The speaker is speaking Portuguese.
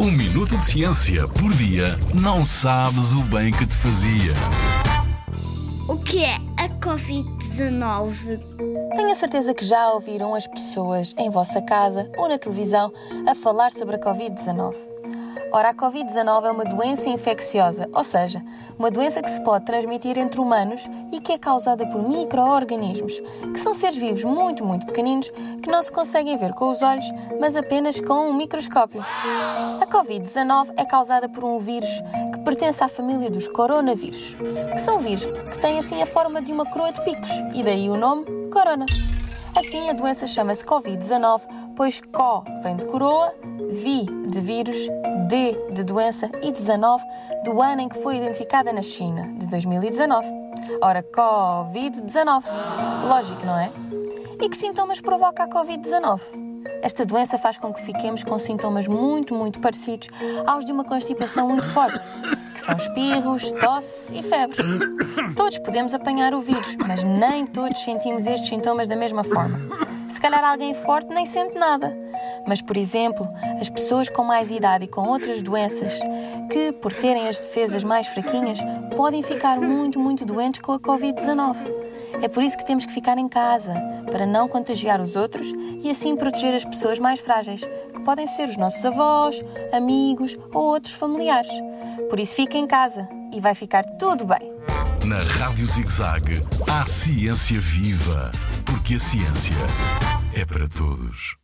Um minuto de ciência por dia não sabes o bem que te fazia. O que é a Covid-19? Tenho a certeza que já ouviram as pessoas em vossa casa ou na televisão a falar sobre a Covid-19. Ora, a Covid-19 é uma doença infecciosa, ou seja, uma doença que se pode transmitir entre humanos e que é causada por micro-organismos, que são seres vivos muito, muito pequeninos que não se conseguem ver com os olhos, mas apenas com um microscópio. A Covid-19 é causada por um vírus que pertence à família dos coronavírus, que são vírus que têm assim a forma de uma coroa de picos, e daí o nome corona. Assim, a doença chama-se Covid-19, pois CO vem de coroa, VI de vírus, D de doença e 19 do ano em que foi identificada na China, de 2019. Ora, Covid-19. Lógico, não é? E que sintomas provoca a Covid-19? Esta doença faz com que fiquemos com sintomas muito, muito parecidos aos de uma constipação muito forte, são espirros, tosse e febre. Todos podemos apanhar o vírus, mas nem todos sentimos estes sintomas da mesma forma. Se calhar alguém forte nem sente nada. Mas, por exemplo, as pessoas com mais idade e com outras doenças, que, por terem as defesas mais fraquinhas, podem ficar muito, muito doentes com a Covid-19. É por isso que temos que ficar em casa, para não contagiar os outros e assim proteger as pessoas mais frágeis, que podem ser os nossos avós, amigos ou outros familiares. Por isso, fique em casa e vai ficar tudo bem. Na Rádio ZigZag, há ciência viva, porque a ciência é para todos.